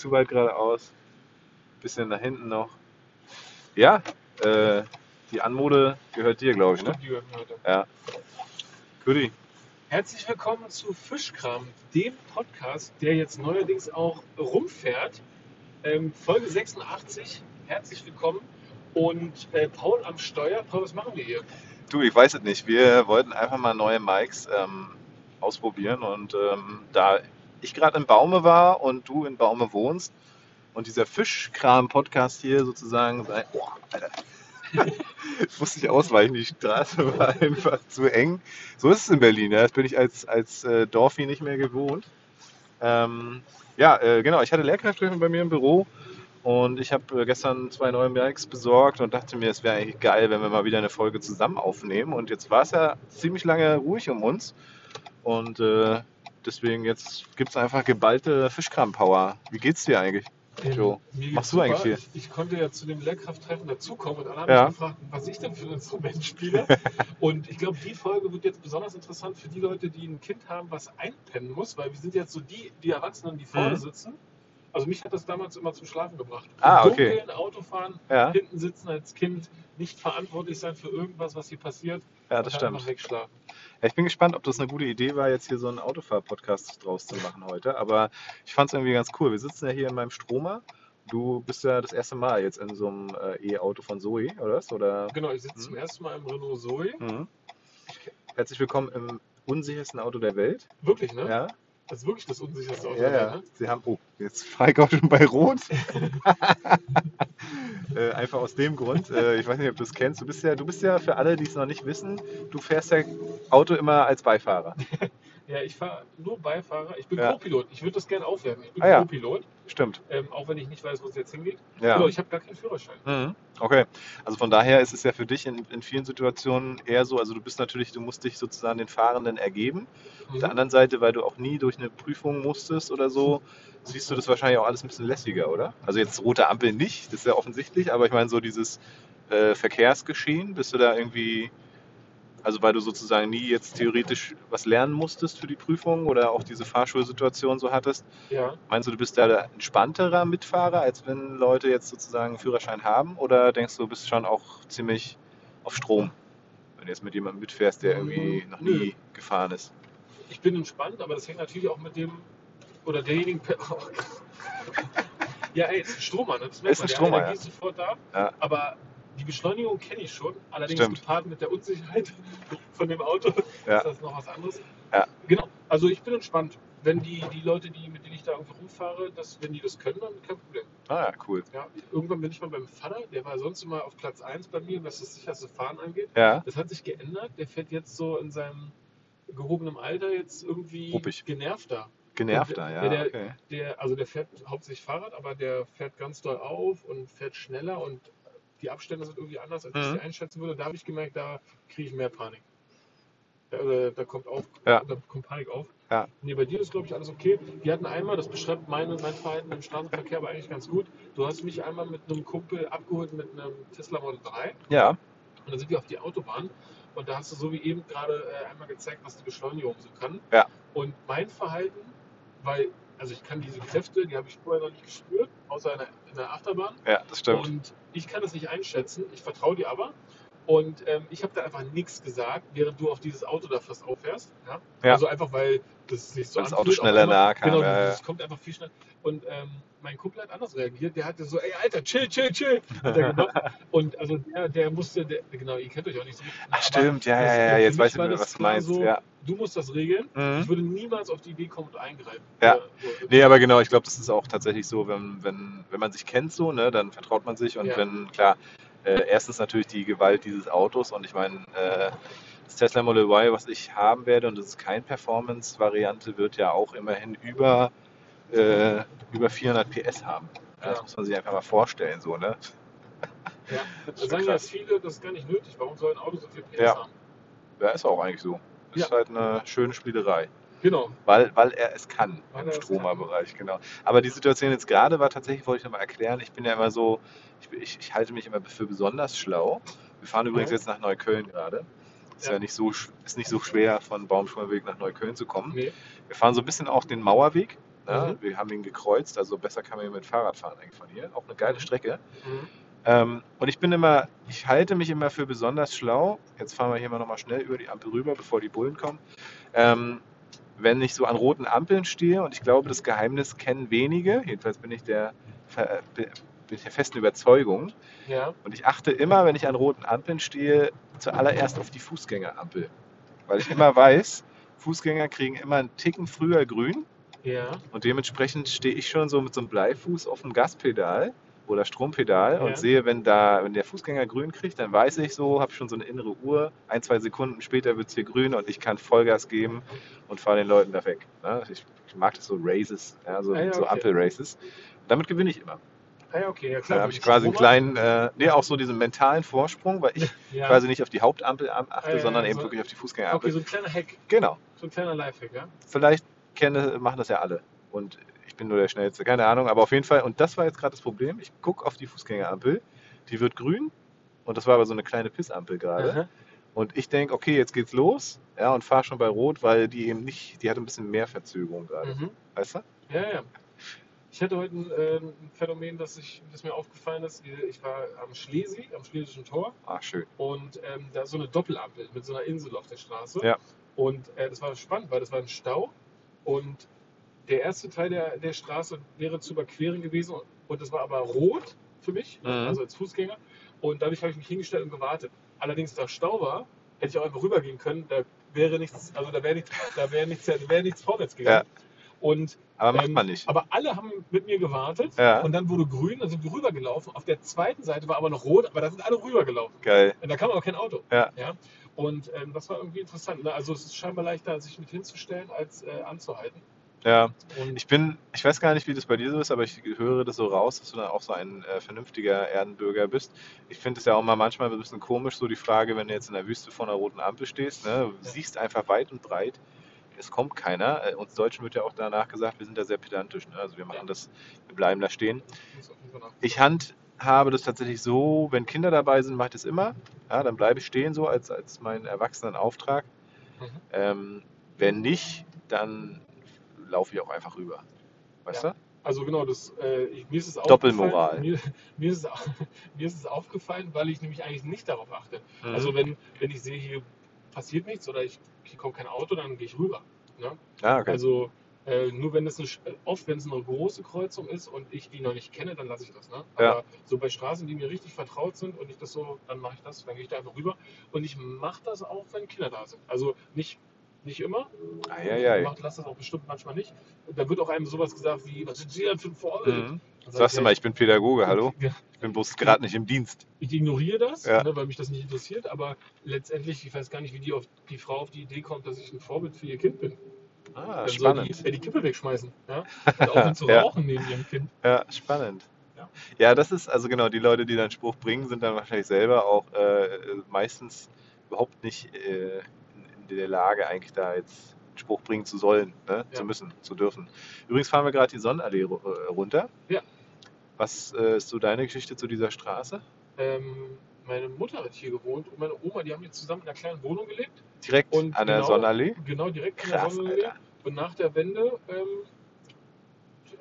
zu weit geradeaus. Bisschen nach hinten noch. Ja, äh, die Anmode gehört dir, glaube ich, ne? Die gehören heute. Ja. Goodie. Herzlich willkommen zu Fischkram, dem Podcast, der jetzt neuerdings auch rumfährt. Ähm, Folge 86. Herzlich willkommen. Und äh, Paul am Steuer. Paul, was machen wir hier? Du, ich weiß es nicht. Wir wollten einfach mal neue Mics ähm, ausprobieren und ähm, da ich gerade im Baume war und du in Baume wohnst und dieser Fischkram-Podcast hier sozusagen sein. Oh, Alter. Ich musste nicht ausweichen, die Straße war einfach zu eng. So ist es in Berlin, ja. das bin ich als, als äh, Dorfi nicht mehr gewohnt. Ähm, ja, äh, genau, ich hatte Lehrkräfte bei mir im Büro und ich habe äh, gestern zwei neue Mics besorgt und dachte mir, es wäre eigentlich geil, wenn wir mal wieder eine Folge zusammen aufnehmen. Und jetzt war es ja ziemlich lange ruhig um uns und äh, deswegen jetzt gibt es einfach geballte Fischkram-Power. Wie geht's dir eigentlich? Ähm, geht's machst du eigentlich viel? Ich, ich konnte ja zu dem Lehrkrafttreffen dazukommen und alle haben Ja. mich gefragt, was ich denn für ein Instrument spiele. und ich glaube, die Folge wird jetzt besonders interessant für die Leute, die ein Kind haben, was einpennen muss, weil wir sind jetzt so die, die Erwachsenen, die vorne Mhm. sitzen. Also mich hat das damals immer zum Schlafen gebracht. Ah, okay. Dunkeln Autofahren, Ja, hinten sitzen als Kind, nicht verantwortlich sein für irgendwas, was hier passiert. ja das stimmt. wegschlafen. Ich bin gespannt, ob das eine gute Idee war, jetzt hier so einen Autofahr-Podcast draus zu machen heute. Aber ich fand es irgendwie ganz cool. Wir sitzen ja hier in meinem Stromer. Du bist ja das erste Mal jetzt in so einem äh, E-Auto von Zoe, oder? was? oder? Genau, ich sitze Mhm. zum ersten Mal im Renault Zoe. Mhm. Herzlich willkommen im unsichersten Auto der Welt. Wirklich, ne? Ja, Das ist wirklich das unsicherste Auto. ja, ja. Welt, Sie haben, oh, jetzt fahre ich auch schon bei Rot. äh, einfach aus dem Grund, äh, ich weiß nicht, ob du es kennst, du bist ja, du bist ja für alle, die es noch nicht wissen, du fährst ja Auto immer als Beifahrer. Ja, ich fahre nur Beifahrer. Ich bin Ja. Co-Pilot. Ich würde das gerne aufwerten. Ich bin Ah, ja. Co-Pilot, Stimmt. ähm, auch wenn ich nicht weiß, wo es jetzt hingeht. Ja. Genau, ich habe gar keinen Führerschein. Mhm. Okay, also von daher ist es ja für dich in, in vielen Situationen eher so, also du bist natürlich, du musst dich sozusagen den Fahrenden ergeben. Auf der Mhm. anderen Seite, weil du auch nie durch eine Prüfung musstest oder so, siehst du das wahrscheinlich auch alles ein bisschen lässiger, oder? Also jetzt rote Ampel nicht, das ist ja offensichtlich, aber ich meine so dieses äh, Verkehrsgeschehen, bist du da irgendwie, also weil du sozusagen nie jetzt theoretisch was lernen musstest für die Prüfung oder auch diese Fahrschulsituation so hattest, Ja. Meinst du, du bist da der entspannterer Mitfahrer, als wenn Leute jetzt sozusagen einen Führerschein haben? Oder denkst du, du bist schon auch ziemlich auf Strom, wenn du jetzt mit jemandem mitfährst, der irgendwie noch nie gefahren ist? Ich bin entspannt, aber das hängt natürlich auch mit dem oder derjenigen. ja, ey, ist ein Stromer, ne? Das merkt Ist ein man. Stromer, Der Energie ist sofort da. Ja. Aber die Beschleunigung kenne ich schon. Allerdings Stimmt. gepaart mit der Unsicherheit von dem Auto Ja. ist das noch was anderes. Ja. Genau. Also ich bin entspannt. Wenn die, die Leute, die, mit denen ich da irgendwie rumfahre, das, wenn die das können, dann kein Problem. Ah ja, cool. Ja, irgendwann bin ich mal beim Vater, der war sonst immer auf Platz 1 bei mir, was das sicherste Fahren angeht. Ja, Das hat sich geändert. Der fährt jetzt so in seinem gehobenen Alter jetzt irgendwie Ruppig. genervter. genervter, Ja, ja. der- Okay. Der, also der fährt hauptsächlich Fahrrad, aber der fährt ganz doll auf und fährt schneller und die Abstände sind irgendwie anders, als ich Mhm. sie einschätzen würde. Da habe ich gemerkt, da kriege ich mehr Panik. Da, da, da kommt auf, Ja. da kommt Panik auf. Ja. Nee, bei dir ist, glaube ich, alles okay. Wir hatten einmal, das beschreibt meine, mein Verhalten im Straßenverkehr aber eigentlich ganz gut. Du hast mich einmal mit einem Kumpel abgeholt mit einem Tesla Model 3 Ja, und dann sind wir auf die Autobahn und da hast du so wie eben gerade äh, einmal gezeigt, was die Beschleunigung so kann. Ja. Und mein Verhalten, weil, also ich kann diese Kräfte, die habe ich vorher noch nicht gespürt, außer in der, in der Achterbahn. ja, das stimmt. Und ich kann das nicht einschätzen, ich vertraue dir aber. Und ähm, ich habe da einfach nichts gesagt, während du auf dieses Auto da fast auffährst. Ja? Ja. Also einfach, weil das sich so Weil das Auto schneller nahe kam, Genau, ja, das kommt einfach viel schneller. Und ähm, mein Kumpel hat anders reagiert. Der hatte so, ey Alter, chill, chill, chill. Und also der, der musste, der, genau, ihr kennt euch auch nicht so. Ach stimmt, ja, ja, ja, für jetzt weiß ich das was du meinst. So, Ja. Du musst das regeln. Mhm. Ich würde niemals auf die Idee kommen und eingreifen. Ja. Oder. Nee, aber genau, ich glaube, das ist auch tatsächlich so, wenn, wenn, wenn man sich kennt so, ne, dann vertraut man sich und Ja. wenn, klar, äh, erstens natürlich die Gewalt dieses Autos und ich meine, äh, das Tesla Model Y, was ich haben werde, und das ist keine Performance-Variante, wird ja auch immerhin über, äh, über 400 PS haben. Ja, Das muss man sich einfach mal vorstellen, so, ne? Ja. Da schon sagen ja krass. viele, das ist gar nicht nötig. Warum soll ein Auto so viel PS Ja. haben? Ja, ist auch eigentlich so. Ist Ja. halt eine schöne Spielerei. Genau. Weil, weil er es kann Weil im er Stromerbereich, genau. Aber die Situation jetzt gerade war tatsächlich, wollte ich nochmal erklären, ich bin ja immer so, ich, ich, ich halte mich immer für besonders schlau. Wir fahren übrigens Ja. jetzt nach Neukölln gerade. Ist ja, Ja. nicht so ist nicht so schwer, von Baumschulweg nach Neukölln zu kommen. Nee. Wir fahren so ein bisschen auch den Mauerweg. Ja, Mhm. Wir haben ihn gekreuzt, also besser kann man hier mit Fahrrad fahren eigentlich von hier. Auch eine geile Strecke. Mhm. Ähm, und ich bin immer, ich halte mich immer für besonders schlau. Jetzt fahren wir hier mal nochmal schnell über die Ampel rüber, bevor die Bullen kommen. Ähm, wenn ich so an roten Ampeln stehe, und ich glaube, das Geheimnis kennen wenige, jedenfalls bin ich der, bin ich der festen Überzeugung, Ja. und ich achte immer, wenn ich an roten Ampeln stehe, zuallererst auf die Fußgängerampel. Weil ich immer weiß, Fußgänger kriegen immer einen Ticken früher grün Ja. und dementsprechend stehe ich schon so mit so einem Bleifuß auf dem Gaspedal oder Strompedal Ja. und sehe, wenn da, wenn der Fußgänger grün kriegt, dann weiß ich so, habe schon so eine innere Uhr. Ein, zwei Sekunden später wird es hier grün und ich kann Vollgas geben und fahre den Leuten da weg. Ne? Ich, ich mag das so Races, ja, so, Ah ja, so okay. Ampel-Races. Damit gewinne ich immer. Ah, ja, okay, ja klar. Da habe ich quasi einen kleinen, äh, nee, auch so diesen mentalen Vorsprung, weil ich quasi nicht auf die Hauptampel am- achte, Ah, sondern eben so- wirklich auf die Okay, Fußgängerampel. so ein kleiner Hack, Genau. so ein kleiner Lifehack, ja? Vielleicht kenne, machen das ja alle. Und ich bin nur der Schnellste, keine Ahnung, aber auf jeden Fall, und das war jetzt gerade das Problem, ich gucke auf die Fußgängerampel, die wird grün und das war aber so eine kleine Pissampel gerade. Und ich denke, okay, jetzt geht's los, ja, und fahre schon bei Rot, weil die eben nicht, die hat ein bisschen mehr Verzögerung gerade, Mhm. weißt du? Ja, ja. Ich hatte heute ein, äh, ein Phänomen, das, ich, das mir aufgefallen ist. Ich war am Schlesi, am Schlesischen Tor Ah, schön. und ähm, da ist so eine Doppelampel mit so einer Insel auf der Straße. Ja. Und äh, das war spannend, weil das war ein Stau und der erste Teil der, der Straße wäre zu überqueren gewesen und das war aber rot für mich, Mhm. also als Fußgänger. Und dadurch habe ich mich hingestellt und gewartet. Allerdings, da Stau war, hätte ich auch einfach rübergehen können. Da wäre nichts, also da wäre nichts, da wäre nichts, da wäre nichts vorwärts gegangen. Und Aber macht ähm, man nicht. Aber alle haben mit mir gewartet Ja. und dann wurde grün, dann sind wir rübergelaufen. Auf der zweiten Seite war aber noch rot, aber da sind alle rübergelaufen. Geil. Und da kam aber kein Auto. Ja. Und ähm, das war irgendwie interessant. Ne? Also es ist scheinbar leichter, sich mit hinzustellen, als äh, anzuhalten. Ja. Und Ich bin, ich weiß gar nicht, wie das bei dir so ist, aber ich höre das so raus, dass du dann auch so ein äh, vernünftiger Erdenbürger bist. Ich finde es ja auch mal manchmal ein bisschen komisch, so die Frage, wenn du jetzt in der Wüste vor einer roten Ampel stehst, ne, du siehst einfach weit und breit, es kommt keiner. Äh, uns Deutschen wird ja auch danach gesagt, wir sind da sehr pedantisch. Ne? Also wir machen Ja. das, wir bleiben da stehen. muss auf handhabe das tatsächlich so, wenn Kinder dabei sind, mache ich das immer. Ja, dann bleibe ich stehen so als, als meinen Erwachsenenauftrag. Mhm. Ähm, wenn nicht, dann laufe ich auch einfach rüber. Weißt Ja. du? Also genau, das, äh, mir ist es Doppelmoral. aufgefallen. Mir, mir, ist es, mir ist es aufgefallen, weil ich nämlich eigentlich nicht darauf achte. Mhm. Also wenn, wenn ich sehe, hier passiert nichts oder ich, hier kommt kein Auto, dann gehe ich rüber. Ne? ah, okay. Also äh, nur wenn es eine, Sch- oft wenn es eine große Kreuzung ist und ich die noch nicht kenne, dann lasse ich das. Ne? Ja. Aber so bei Straßen, die mir richtig vertraut sind und ich das so, dann mache ich das, dann gehe ich da einfach rüber. Und ich mache das auch, wenn Kinder da sind. Also nicht, nicht immer. Eieiei. Ich mach, lasse das auch bestimmt manchmal nicht. Da wird auch einem sowas gesagt wie, was sind Sie denn für ein Vorbild? Mhm. Sagst du ja, mal, ich bin Pädagoge, hallo? Ja, Ich bin bloß gerade nicht im Dienst. ich ignoriere das, Ja. ne, weil mich das nicht interessiert, aber letztendlich, ich weiß gar nicht, wie die, auf, die Frau auf die Idee kommt, dass ich ein Vorbild für ihr Kind bin. Ah, Dann spannend. die, die Kippe wegschmeißen. Ja? Und aufhören zu rauchen neben ihrem Kind. Ja, spannend. Ja. Ja, das ist, also genau, die Leute, die dann Spruch bringen, sind dann wahrscheinlich selber auch äh, meistens überhaupt nicht äh, in, der Lage, eigentlich da jetzt einen Spruch bringen zu sollen, ne? Ja. zu müssen, zu dürfen. Übrigens fahren wir gerade die Sonnenallee äh, runter. Ja. Was äh, ist so deine Geschichte zu dieser Straße? Ähm, meine Mutter hat hier gewohnt und meine Oma, die haben hier zusammen in einer kleinen Wohnung gelebt. Direkt Und an der genau- Sonnenallee? Genau, direkt Krass, der Sonnenallee. Alter. Und nach der Wende, ähm,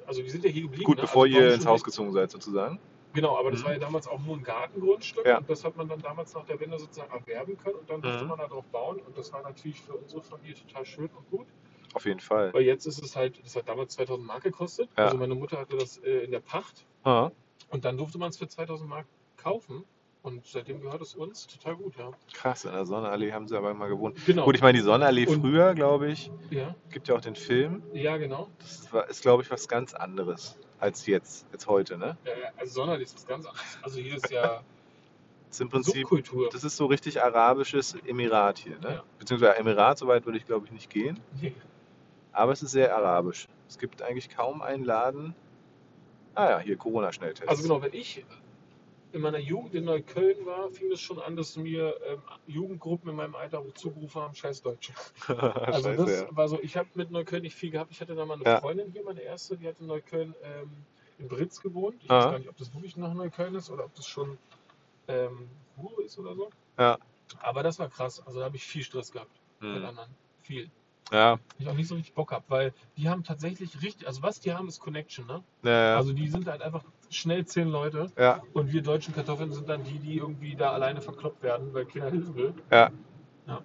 also wir sind ja hier geblieben. Gut, ne? bevor also ihr ins Haus gezogen seid, sozusagen. Genau, aber das Mhm. war ja damals auch nur ein Gartengrundstück Ja. und das hat man dann damals nach der Wende sozusagen erwerben können und dann durfte Mhm. man darauf bauen und das war natürlich für unsere Familie total schön und gut. Auf jeden Fall. Weil jetzt ist es halt, das hat damals 2000 Mark gekostet. Ja. Also meine Mutter hatte das äh, in der Pacht Ah, und dann durfte man es für 2000 Mark kaufen und seitdem gehört es uns total gut, ja. krass, in der Sonnenallee haben sie aber mal gewohnt. Genau. Gut, ich meine, die Sonnenallee Und- früher, glaube ich, ja, gibt ja auch den Film. ja, genau. Das war, ist, glaube ich, was ganz anderes als jetzt, als heute, ne? Ja, ja, also Sonderlich ist was ganz anderes. Also hier ist ja Das ist im Prinzip, Subkultur. das ist so richtig arabisches Emirat hier, ne? Ja. Beziehungsweise Emirat, so weit würde ich, glaube ich, nicht gehen. Nee. Aber es ist sehr arabisch. Es gibt eigentlich kaum einen Laden. Ah ja, hier Corona-Schnelltest. Also genau, wenn ich in meiner Jugend in Neukölln war, fing es schon an, dass mir ähm, Jugendgruppen in meinem Alter zugerufen haben, scheiß Deutsche. Also Scheiße, das ja. war so, ich habe mit Neukölln nicht viel gehabt. Ich hatte da mal eine Ja. Freundin hier, meine erste, die hat in Neukölln ähm, in Britz gewohnt. Ich Ah. weiß gar nicht, ob das wirklich nach Neukölln ist oder ob das schon ähm, Ruhe ist oder so. Ja. Aber das war krass. Also da habe ich viel Stress gehabt mit Hm. anderen. Viel. Ja, ich auch nicht so richtig Bock habe, weil die haben tatsächlich richtig, also was die haben, ist Connection, ne? ja, Also die sind halt einfach schnell zehn Leute ja, und wir deutschen Kartoffeln sind dann die, die irgendwie da alleine verkloppt werden, weil keiner Hilfe will. ja. Ja.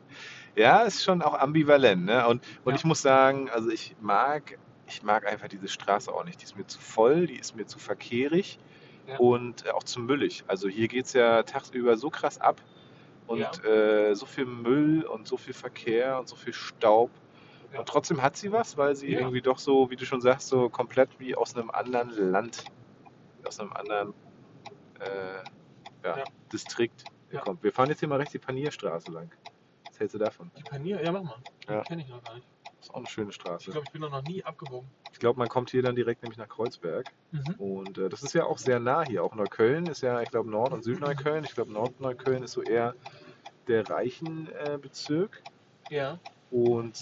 Ja, ist schon auch ambivalent, ne? Und, und Ja. ich muss sagen, also ich mag, ich mag einfach diese Straße auch nicht. Die ist mir zu voll, die ist mir zu verkehrig Ja. und äh, auch zu müllig. Also hier geht es ja tagsüber so krass ab und Ja. äh, so viel Müll und so viel Verkehr und so viel Staub. Und trotzdem hat sie was, weil sie irgendwie doch so, wie du schon sagst, so komplett wie aus einem anderen Land, aus einem anderen äh, ja, Ja. Distrikt Ja. kommt. Wir fahren jetzt hier mal rechts die Panierstraße lang. Was hältst du davon? Die Panier, ja mach mal. Die Ja. kenne ich noch gar nicht. Das ist auch eine schöne Ich Straße. glaube, ich bin noch nie abgebogen. Ich glaube, man kommt hier dann direkt nämlich nach Kreuzberg. Mhm. Und äh, das ist ja auch sehr nah hier. Auch Neukölln ist ja, ich glaube, Nord- und Südneukölln. Ich glaube, Nordneukölln ist so eher der reichen äh, Bezirk. Ja. Und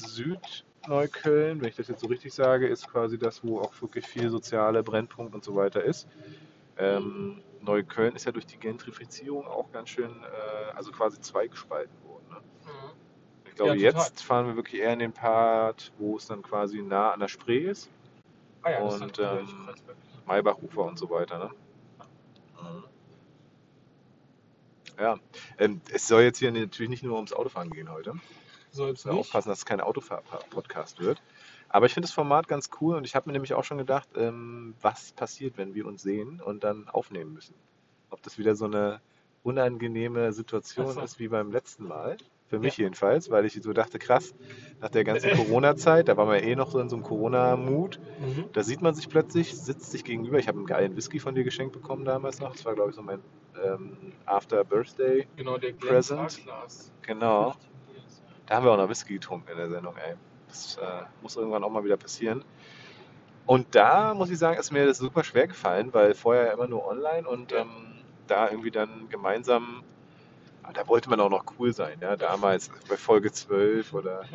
Südneukölln, wenn ich das jetzt so richtig sage, ist quasi das, wo auch wirklich viel soziale Brennpunkt und so weiter ist. Ähm, Neukölln ist ja durch die Gentrifizierung auch ganz schön, äh, also quasi zweigespalten worden. Ne? Mhm. Ich glaube, Ja, jetzt fahren wir wirklich eher in den Part, wo es dann quasi nah an der Spree ist. Ah ja, das Und, ähm, Kreuzberg. Maybachufer und so weiter. Ne? Ja, ähm, es soll jetzt hier natürlich nicht nur ums Autofahren gehen heute. So jetzt Müssen wir nicht. aufpassen, dass es kein Autofahr-Podcast wird. Aber ich finde das Format ganz cool und ich habe mir nämlich auch schon gedacht, ähm, was passiert, wenn wir uns sehen und dann aufnehmen müssen. Ob das wieder so eine unangenehme Situation so. ist wie beim letzten Mal. Für mich jedenfalls, weil ich so dachte, krass, nach der ganzen Corona-Zeit, da waren wir eh noch so in so einem Corona-Mut, Mhm. da sieht man sich plötzlich, sitzt sich gegenüber. Ich habe einen geilen Whisky von dir geschenkt bekommen damals noch. Das war, glaube ich, so mein ähm, After Birthday. Genau, der Present. Genau. Da haben wir auch noch Whisky getrunken in der Sendung, ey. Das äh, muss irgendwann auch mal wieder passieren. Und da muss ich sagen, ist mir das super schwer gefallen, weil vorher ja immer nur online und Ja. ähm, da irgendwie dann gemeinsam, ah, da wollte man auch noch cool sein, ja, damals bei Folge 12 oder,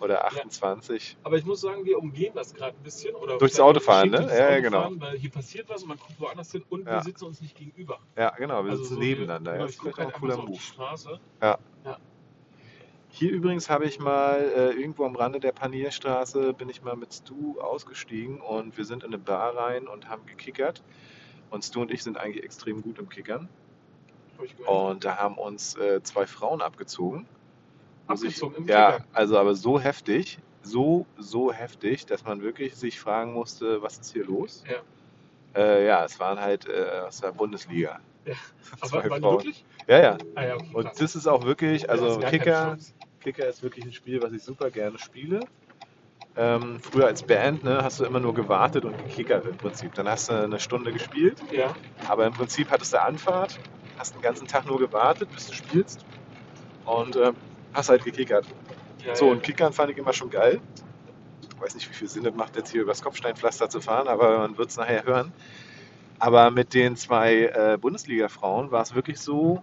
oder 28. Aber ich muss sagen, wir umgehen das gerade ein bisschen. Oder Durchs Autofahren, geschickt ne? Ja, ja, Autofahren, Weil hier passiert was und man guckt woanders hin und Ja. wir sitzen uns nicht gegenüber. Ja, genau, wir Also sitzen so, nebeneinander. Genau, ja, ich das ist halt auch ein einfach cooler so auf die Move. Straße. Hier übrigens habe ich mal äh, irgendwo am Rande der Panierstraße bin ich mal mit Stu ausgestiegen und wir sind in eine Bar rein und haben gekickert. Und Stu und ich sind eigentlich extrem gut im Kickern. Und da haben uns äh, zwei Frauen abgezogen. Abgezogen im ich, Ja, Kicker? also aber so heftig, so, so heftig, dass man wirklich sich fragen musste, was ist hier los? Ja. Äh, ja, es waren halt äh, aus der Bundesliga. Ja. Zwei Aber waren die wirklich? Ja, ja. Ah ja, okay, Und das ist auch wirklich, Ja, also keine Kicker. Kicker ist wirklich ein Spiel, was ich super gerne spiele. Ähm, früher als Band ne, hast du immer nur gewartet und gekickert im Prinzip. Dann hast du eine Stunde gespielt, Ja, aber im Prinzip hattest du Anfahrt, hast den ganzen Tag nur gewartet, bis du spielst und ähm, hast halt gekickert. ja, So, ja. und Kickern fand ich immer schon geil. Ich weiß nicht, wie viel Sinn es macht, jetzt hier übers Kopfsteinpflaster zu fahren, aber man wird es nachher hören. Aber mit den zwei äh, Bundesliga-Frauen war es wirklich so,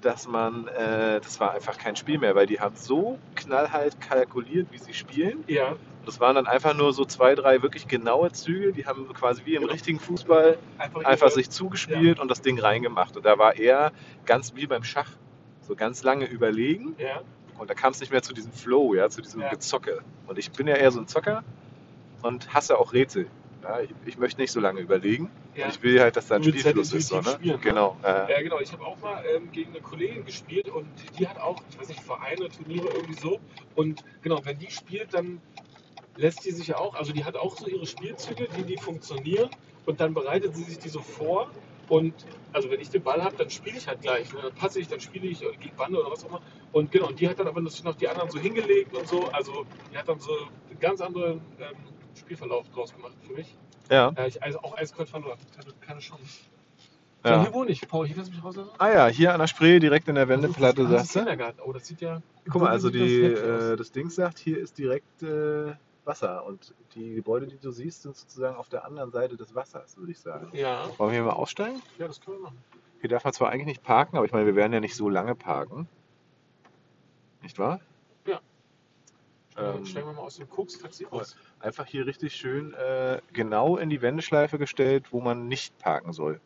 dass man, äh, das war einfach kein Spiel mehr, weil die haben so knallhart kalkuliert, wie sie spielen. ja, Das waren dann einfach nur so zwei, drei wirklich genaue Züge. Die haben quasi wie im Genau. richtigen Fußball einfach, einfach sich zugespielt und das Ding reingemacht. Und da war er ganz wie beim Schach, so ganz lange überlegen. Ja, Und da kam es nicht mehr zu diesem Flow, ja, zu diesem Ja. Gezocke. Und ich bin ja eher so ein Zocker und hasse auch Rätsel. Ja, ich, ich möchte nicht so lange überlegen. ja. Ich will halt, dass da ein Spielfluss ist. So, ne? spielen, ne? Genau. Äh, Ja, genau. Ich habe auch mal ähm, gegen eine Kollegin gespielt und die hat auch, ich weiß nicht, Vereine, Turniere irgendwie so. Und genau, wenn die spielt, dann lässt die sich ja auch, also die hat auch so ihre Spielzüge, die, die funktionieren und dann bereitet sie sich die so vor. Und also wenn ich den Ball habe, dann spiele ich halt gleich. Ne? Dann passe ich, dann spiele ich gegen Bande oder was auch immer. Und genau, und die hat dann aber natürlich noch die anderen so hingelegt und so. Also die hat dann so einen ganz anderen ähm, Spielverlauf draus gemacht für mich. ja, Äh, ich also auch eiskalt verloren. Keine, keine Chance. So, ja. hier wohne ich. Paul, hier kannst du mich rauslassen? Ah ja, hier an der Spree, direkt in der Wendeplatte, Ah, das ist sagst du. Kindergarten. Oh, das sieht ja. Guck mal, also die, das äh, das Ding sagt, hier ist direkt äh, Wasser. Und die Gebäude, die du siehst, sind sozusagen auf der anderen Seite des Wassers, würde ich sagen. Ja, Wollen wir hier mal aussteigen? ja, das können wir machen. Hier darf man zwar eigentlich nicht parken, aber ich meine, wir werden ja nicht so lange parken. Nicht wahr? Ähm, steigen wir mal aus dem Koks-Taxi aus. Einfach hier richtig schön äh, genau in die Wendeschleife gestellt, wo man nicht parken soll.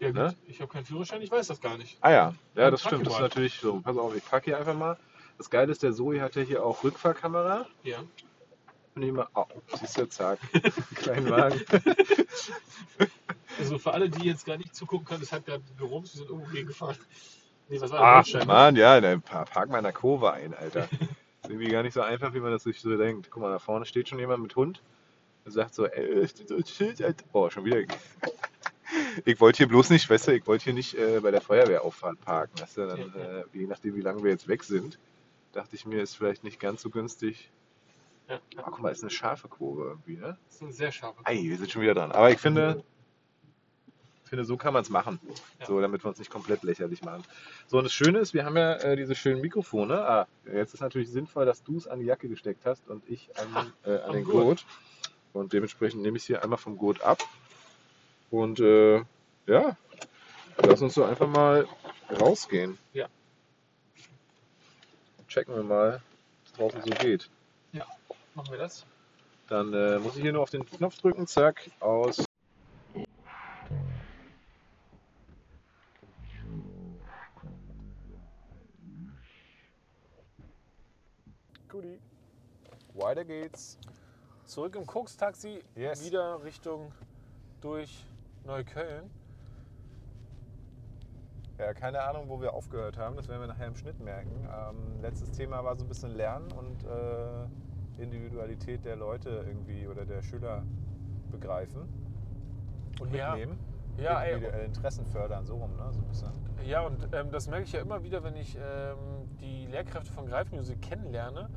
Ja, gut. ne? Ich habe keinen Führerschein, ich weiß das gar nicht. Ah ja, ja, das stimmt. Das ist natürlich so. Pass auf, ich parke hier einfach mal. Das Geile ist, der Zoe hat ja hier auch Rückfahrkamera. Ja. Und ich mal, oh, siehst du, zack, kleinen Wagen. Also für alle, die jetzt gar nicht zugucken können, es hat gerade gerumst, wir sind irgendwo gegengefahren. Nee, was war Ach, ne? Mann, ja, dann pa- park mal in der Kurve ein, Alter. ist irgendwie gar nicht so einfach, wie man das sich so denkt. Guck mal, da vorne steht schon jemand mit Hund. Der sagt so, ey, steht so ein Schild, Alter. Boah, schon wieder. Ich wollte hier bloß nicht, weißt du, ich wollte hier nicht äh, bei der Feuerwehrauffahrt parken. Weißt du, dann, äh, je nachdem, wie lange wir jetzt weg sind, dachte ich mir, ist vielleicht nicht ganz so günstig. Ja, ja. guck mal, ist eine scharfe Kurve irgendwie, ne? Das ist ein sehr scharfer. Ei, wir sind schon wieder dran. Aber ich finde, finde so kann man es machen. Ja. So, damit wir uns nicht komplett lächerlich machen. So, und das Schöne ist, wir haben ja äh, diese schönen Mikrofone. Ah, jetzt ist natürlich sinnvoll, dass du es an die Jacke gesteckt hast und ich an, äh, an den Gurt. Gurt. Und dementsprechend nehme ich es hier einmal vom Gurt ab. Und äh, ja, lass uns so einfach mal rausgehen. Ja. Checken wir mal, was draußen so geht. Machen wir das? Dann äh, muss ich hier nur auf den Knopf drücken, zack, aus. Weiter geht's. Zurück im Koks-Taxi, Yes. wieder Richtung durch Neukölln. Ja, keine Ahnung, wo wir aufgehört haben. Das werden wir nachher im Schnitt merken. Ähm, letztes Thema war so ein bisschen Lernen und äh, Individualität der Leute irgendwie oder der Schüler begreifen und Ja. mitnehmen. Ja, ey, Individuelle Interessen fördern, so rum, ne? So ein bisschen. Ja, und ähm, das merke ich ja immer wieder, wenn ich ähm, die Lehrkräfte von Greif Music kennenlerne,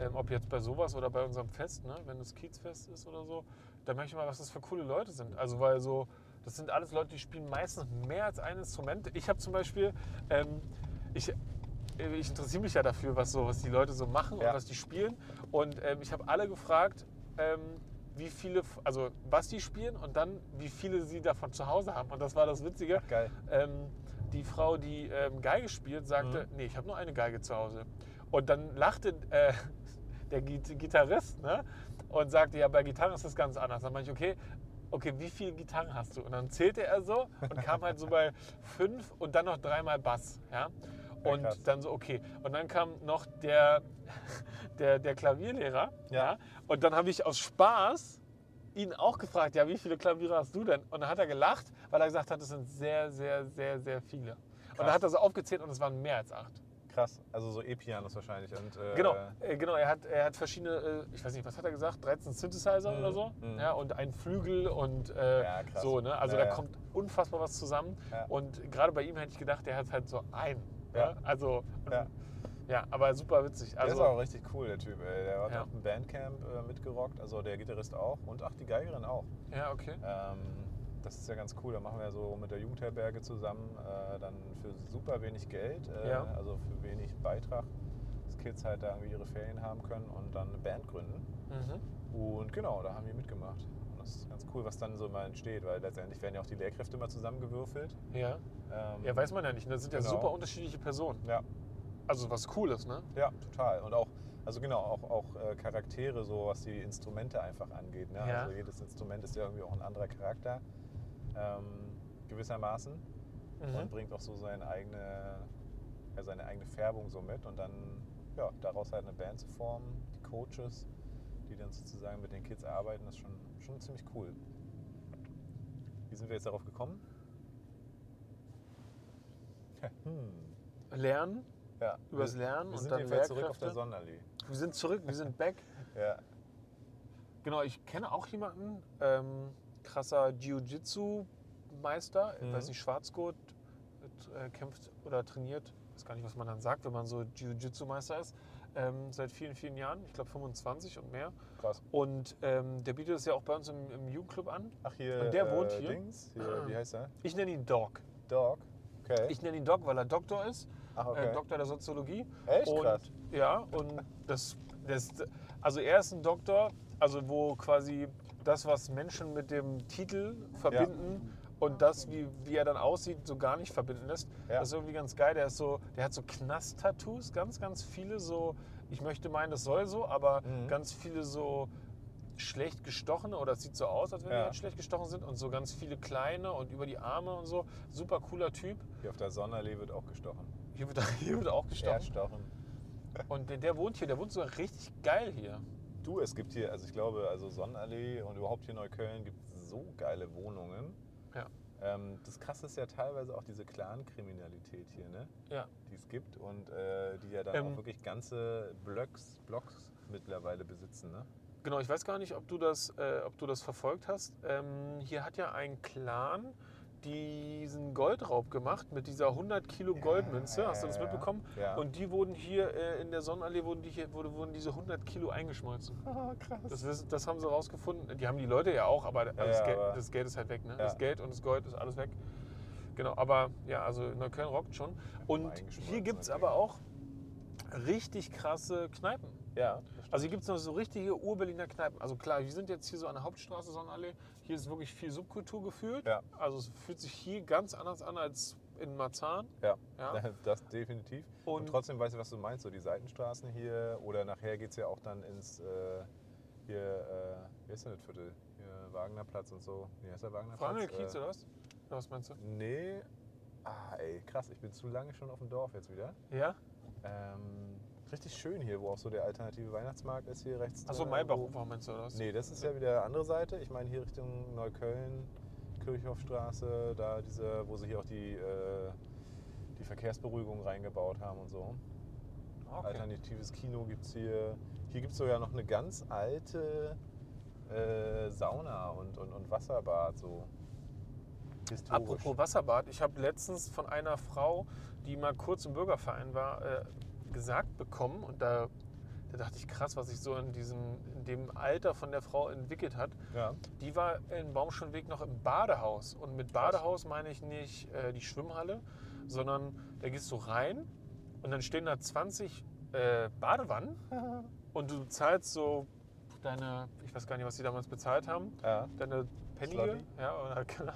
ähm, ob jetzt bei sowas oder bei unserem Fest, ne, wenn es Kiezfest ist oder so, da merke ich mal, was das für coole Leute sind. Also weil so, das sind alles Leute, die spielen meistens mehr als ein Instrument. Ich habe zum Beispiel, ähm, ich, äh, ich interessiere mich ja dafür, was, so, was die Leute so machen Ja. und was die spielen. Und ähm, ich habe alle gefragt, ähm, wie viele, also was die spielen und dann, wie viele sie davon zu Hause haben. Und das war das Witzige. Geil. Ähm, die Frau, die ähm, Geige spielt, sagte, Mhm. nee, ich habe nur eine Geige zu Hause. Und dann lachte äh, der Git- Gitarrist ne? und sagte, ja, bei Gitarren ist das ganz anders. Dann meinte ich, okay, okay, wie viele Gitarren hast du? Und dann zählte er so und kam halt so bei fünf und dann noch dreimal Bass. Ja? Ja, Und krass. dann so, okay. Und dann kam noch der, der, der Klavierlehrer. Ja. Ja. Und dann habe ich aus Spaß ihn auch gefragt, ja, wie viele Klaviere hast du denn? Und dann hat er gelacht, weil er gesagt hat, es sind sehr, sehr, sehr, sehr viele. Und Krass. dann hat er so aufgezählt und es waren mehr als acht. Krass. Also so E-Pianos wahrscheinlich. Und, äh, Genau, äh, genau. Er hat, er hat verschiedene, äh, ich weiß nicht, was hat er gesagt, 13 Synthesizer Mhm, oder so. mhm. Ja, und ein Flügel und äh, Ja, so. Ne? Also Ja, da kommt unfassbar was zusammen. Und gerade bei ihm hätte ich gedacht, der hat halt so einen. Ja. Ja. Also, Ja. aber super witzig. Der ist Also, auch richtig cool, der Typ. Ey. Der hat auf dem Bandcamp äh, mitgerockt, also der Gitarrist auch und ach, die Geigerin auch. ja, okay. Ähm, das ist ja ganz cool. Da machen wir so mit der Jugendherberge zusammen äh, dann für super wenig Geld, äh, Ja. also für wenig Beitrag, dass Kids halt da irgendwie ihre Ferien haben können und dann eine Band gründen. Mhm. Und genau, da haben wir mitgemacht. Und das ist ganz cool, was dann so mal entsteht, weil letztendlich werden ja auch die Lehrkräfte mal zusammengewürfelt. Ja. Ähm, ja, weiß man ja nicht. Das sind ja genau. super unterschiedliche Personen. Ja, Also was Cooles, ne? ja, total. Und auch, also genau, auch, auch äh, Charaktere, so was die Instrumente einfach angeht. Ne? Ja. Also jedes Instrument ist ja irgendwie auch ein anderer Charakter, ähm, gewissermaßen. und Mhm. bringt auch so seine eigene, ja, seine eigene Färbung so mit und dann ja, daraus halt eine Band zu formen, die Coaches, die dann sozusagen mit den Kids arbeiten, ist schon, schon ziemlich cool. Wie sind wir jetzt darauf gekommen? Hm. Lernen, Ja, Übers wir- Lernen wir und sind dann jedenfalls zurück auf der Lehrkräfte. Sonderlee. wir sind zurück, wir sind back. Ja, Genau, ich kenne auch jemanden, ähm, krasser Jiu-Jitsu-Meister, Mhm. weiß nicht, Schwarzgurt, äh, kämpft oder trainiert, ich weiß gar nicht, was man dann sagt, wenn man so Jiu-Jitsu-Meister ist, ähm, seit vielen, vielen Jahren, ich glaube 25 und mehr. krass. Und ähm, der bietet es ja auch bei uns im, im Jugendclub an. Ach, hier, Und der wohnt äh, hier? Dings, hier, wie heißt er? Ich nenne ihn Doc. Dog. Okay. Ich nenne ihn Doc, weil er Doktor ist, Ach, okay. äh, Doktor der Soziologie. Echt und, krass. Ja, und das, das, also er ist ein Doktor, also wo quasi das, was Menschen mit dem Titel verbinden und das, wie, wie er dann aussieht, so gar nicht verbinden lässt. Ja. Das ist irgendwie ganz geil. Der, ist so, der hat so Knast-Tattoos, ganz, ganz viele so, ich möchte meinen, das soll so, aber Mhm. ganz viele so schlecht gestochene oder es sieht so aus, als wenn die Ja. halt schlecht gestochen sind und so ganz viele kleine und über die Arme und so. Super cooler Typ. Hier auf der Sonderlee wird auch gestochen. Hier wird, hier wird auch gestochen. Erdstochen. Und der, der wohnt hier, der wohnt sogar richtig geil hier. Du, es gibt hier, also ich glaube, also Sonnenallee und überhaupt hier in Neukölln gibt es so geile Wohnungen. Ja. Ähm, das krasse ist ja teilweise auch diese Clan-Kriminalität hier, ne? Ja. die es gibt und äh, die ja dann Ähm. auch wirklich ganze Blocks, Blocks mittlerweile besitzen. Ne? Genau, ich weiß gar nicht, ob du das, äh, ob du das verfolgt hast. Ähm, hier hat ja ein Clan diesen Goldraub gemacht mit dieser 100 Kilo Goldmünze. Hast du das mitbekommen? Ja. Und die wurden hier äh, in der Sonnenallee wurden, die hier, wurde, wurden diese 100 Kilo eingeschmolzen. Ah, krass. Das, wissen- das haben sie rausgefunden. Die haben die Leute ja auch, aber, das, ja, Geld, aber- das Geld ist halt weg. Ne? Ja. Das Geld und das Gold ist alles weg. Genau, aber ja, also Neukölln rockt schon. Und hier gibt es aber auch richtig krasse Kneipen. Ja, Also hier gibt es noch so richtige Ur-Berliner Kneipen. Also klar, wir sind jetzt hier so an der Hauptstraße Sonnenallee. Hier ist wirklich viel Subkultur gefühlt. Ja. Also es fühlt sich hier ganz anders an als in Marzahn. ja, Ja. das definitiv. Und, Und- trotzdem weißt du, was du meinst, so die Seitenstraßen hier oder nachher geht es ja auch dann ins, äh, hier, äh, wie ist denn das Viertel? Hier Wagnerplatz und so. Wie heißt der Wagnerplatz? Vor allem der Kiez, Äh, oder was? Oder was meinst du? Nee. Ah, ey, krass, ich bin zu lange schon auf dem Dorf jetzt wieder. Ja? Ähm, richtig schön hier, wo auch so der alternative Weihnachtsmarkt ist hier rechts. Achso, Maybachufer meinst du, was? Nee, das ist ja wieder andere Seite. Ich meine hier Richtung Neukölln, Kirchhofstraße, da diese, wo sie hier auch die, äh, die Verkehrsberuhigung reingebaut haben und so. Okay. Alternatives Kino gibt es hier. Hier gibt es sogar noch eine ganz alte äh, Sauna und, und, und Wasserbad. So. Historisch. Apropos Wasserbad, ich habe letztens von einer Frau, die mal kurz im Bürgerverein war, äh, gesagt bekommen und da, da dachte ich krass, was sich so in diesem in dem Alter von der Frau entwickelt hat. Ja. Die war in Baumschulweg noch im Badehaus und mit Badehaus meine ich nicht äh, die Schwimmhalle, sondern da gehst du rein und dann stehen da 20 äh, Badewannen und du zahlst so deine, ich weiß gar nicht, was die damals bezahlt haben, ja. deine Pennige. Slotty? Ja, oder, genau.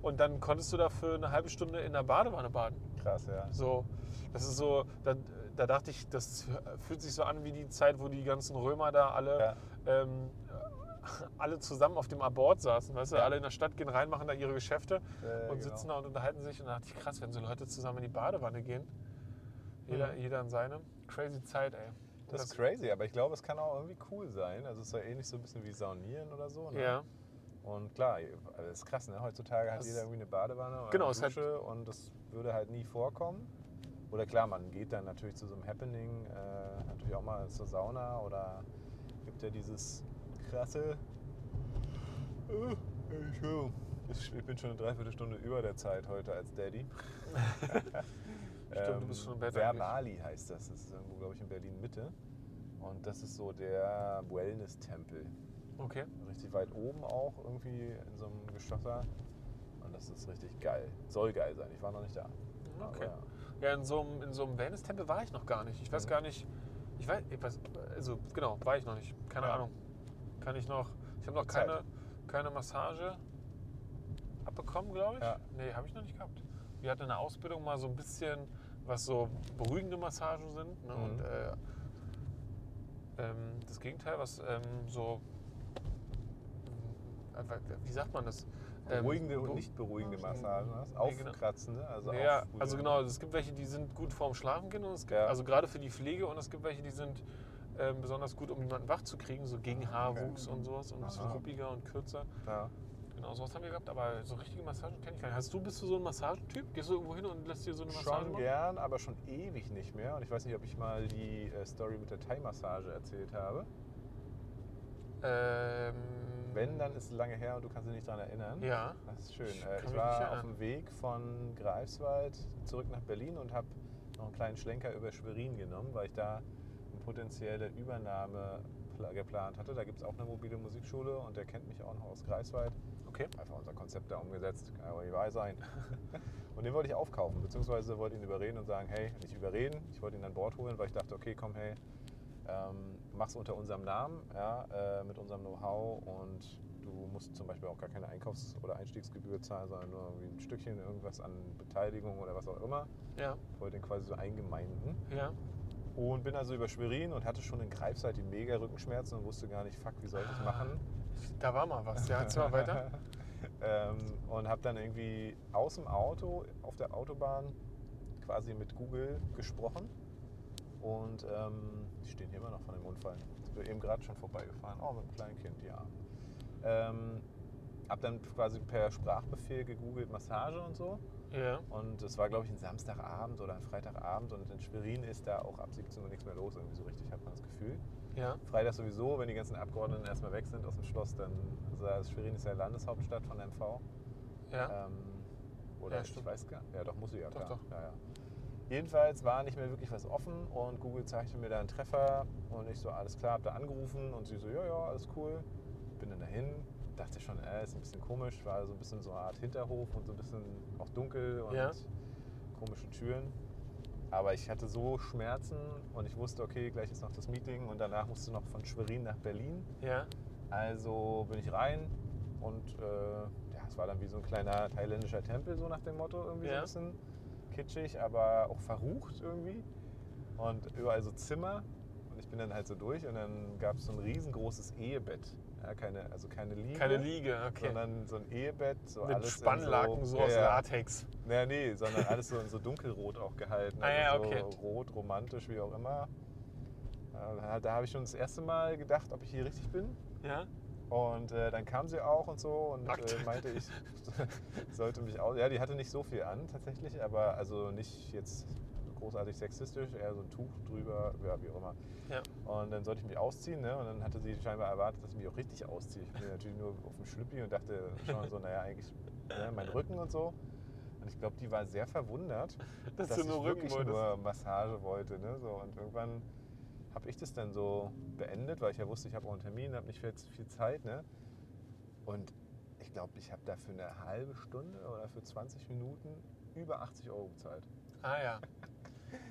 Und dann konntest du dafür eine halbe Stunde in der Badewanne baden. Krass, ja. So, das ist so, da, da dachte ich, das fühlt sich so an wie die Zeit, wo die ganzen Römer da alle, Ja. ähm, alle zusammen auf dem Abort saßen. Weißt du, Ja. alle in der Stadt gehen rein, machen da ihre Geschäfte Äh, und genau. sitzen da und unterhalten sich. Und da dachte ich, krass, wenn so Leute zusammen in die Badewanne gehen. Jeder, Mhm. jeder in seine. Crazy Zeit, ey. Das ist crazy, aber ich glaube, es kann auch irgendwie cool sein. Also es ist ja ähnlich so ein bisschen wie Saunieren oder so. Ne? Ja, Und klar, also das ist krass, ne? Heutzutage hat Das- jeder irgendwie eine Badewanne oder Genau, eine es hat- Dusche und das würde halt nie vorkommen. Oder klar, man geht dann natürlich zu so einem Happening, äh, natürlich auch mal zur Sauna oder gibt ja dieses krasse. Äh, Entschuldigung. Ich bin schon eine Dreiviertelstunde über der Zeit heute als Daddy. Stimmt, du bist schon im Bett Vermali heißt das. Das ist irgendwo, glaube ich, in Berlin Mitte. Und das ist so der Wellness-Tempel okay. richtig weit oben auch, irgendwie in so einem Geschosser. Und das ist richtig geil. Soll geil sein. Ich war noch nicht da. Okay. Aber Ja, in so einem, in so einem Wellness-Tempel war ich noch gar nicht. Ich weiß Mhm. gar nicht. Ich weiß, ich weiß, also genau, war ich noch nicht. Keine Ja. Ahnung. Kann ich noch. Ich habe noch Zeit. keine, keine Massage abbekommen, glaube ich. Ja. Nee, habe ich noch nicht gehabt. Wir hatten in der Ausbildung mal so ein bisschen, was so beruhigende Massagen sind. Ne? Mhm. Und äh, ähm, das Gegenteil, was ähm, so. äh, Wie sagt man das? Ähm, Beruhigende und beru- nicht beruhigende Massagen hast. Nee, genau. Aufkratzende, also ja, also genau, es gibt welche, die sind gut vorm Schlafen gehen und es gibt, Ja. also gerade für die Pflege und es gibt welche, die sind ähm, besonders gut, um jemanden wach zu kriegen, so gegen Haarwuchs und sowas und ein bisschen Aha. ruppiger und kürzer. Ja. Genau, sowas haben wir gehabt, aber so richtige Massagen kenne ich gar nicht. Hast du, bist du so ein Massagentyp? Gehst du irgendwo hin und lässt dir so eine Massage Schon machen? gern, aber schon ewig nicht mehr. Und ich weiß nicht, ob ich mal die äh, Story mit der Thai-Massage erzählt habe. Ähm, Wenn, dann ist es lange her und du kannst dich nicht daran erinnern. Ja. Das ist schön. Ich Äh, Ich war auf dem Weg von Greifswald zurück nach Berlin und habe noch einen kleinen Schlenker über Schwerin genommen, weil ich da eine potenzielle Übernahme pla- geplant hatte. Da gibt es auch eine mobile Musikschule und der kennt mich auch noch aus Greifswald. Okay. Einfach unser Konzept da umgesetzt, kann aber nicht wahr sein. und den wollte ich aufkaufen, beziehungsweise wollte ihn überreden und sagen, hey, nicht überreden, ich wollte ihn an Bord holen, weil ich dachte, okay, komm, hey, ähm, mach's unter unserem Namen, ja, äh, mit unserem Know-how und du musst zum Beispiel auch gar keine Einkaufs- oder Einstiegsgebühr zahlen, sondern nur irgendwie ein Stückchen irgendwas an Beteiligung oder was auch immer. Ja, wollte den quasi so eingemeinden. ja. Und bin also über Schwerin und hatte schon in Greifswald die mega Rückenschmerzen und wusste gar nicht, fuck, wie soll ich das machen? Da war mal was. Ja, mal weiter. ähm, und habe dann irgendwie aus dem Auto auf der Autobahn quasi mit Google gesprochen Und ähm, die stehen hier immer noch von dem Unfall. Sind wir eben gerade schon vorbeigefahren. Oh, mit einem kleinen Kind, ja. Ähm, hab dann quasi per Sprachbefehl gegoogelt Massage und so. Ja. Und es war, glaube ich, ein Samstagabend oder ein Freitagabend. Und in Schwerin ist da auch ab 17 Uhr nichts mehr los, irgendwie so richtig, hat man das Gefühl. Ja. Freitag sowieso, wenn die ganzen Abgeordneten erstmal weg sind aus dem Schloss, dann, also Schwerin ist ja Landeshauptstadt von MV. Ja. Ähm, oder Ja, ich weiß gar nicht. Ja, doch, muss sie ja, Doch, klar. doch. Ja, ja. Jedenfalls war nicht mehr wirklich was offen und Google zeigte mir da einen Treffer und ich so, alles klar, hab da angerufen und sie so, ja, ja, alles cool. Bin dann dahin, dachte schon, äh, ist ein bisschen komisch, war so ein bisschen so eine Art Hinterhof und so ein bisschen auch dunkel und Ja. komische Türen. Aber ich hatte so Schmerzen und ich wusste, okay, gleich ist noch das Meeting und danach musste noch von Schwerin nach Berlin. Ja. Also bin ich rein und äh, ja, es war dann wie so ein kleiner thailändischer Tempel, so nach dem Motto, irgendwie so Ja. ein bisschen kitschig, aber auch verrucht irgendwie. Und überall so Zimmer. Und ich bin dann halt so durch und dann gab es so ein riesengroßes Ehebett. Ja, keine, also keine Liege. Keine Liege, okay. Sondern so ein Ehebett. So Mit alles Spannlaken so, ja, aus ja. Latex. Naja, nee, sondern alles so in so dunkelrot auch gehalten. Ah, ja, also okay. so rot, romantisch, wie auch immer. Da habe ich schon das erste Mal gedacht, ob ich hier richtig bin. Ja. Und äh, dann kam sie auch und so und äh, meinte, ich sollte mich aus. Ja, die hatte nicht so viel an tatsächlich, aber also nicht jetzt großartig sexistisch, eher so ein Tuch drüber, ja, wie auch immer. Ja. Und dann sollte ich mich ausziehen ne? und dann hatte sie scheinbar erwartet, dass ich mich auch richtig ausziehe. Ich bin natürlich nur auf dem Schlüppi und dachte schon so, naja, eigentlich ne, mein Rücken und so. Und ich glaube, die war sehr verwundert, Dass dass, ich wirklich wolltest. nur Massage wollte. Ne? So, und irgendwann habe ich das dann so beendet, weil ich ja wusste, ich habe auch einen Termin, habe nicht viel, viel Zeit. Ne? Und ich glaube, ich habe da für eine halbe Stunde oder für 20 Minuten über 80 Euro bezahlt. Ah ja.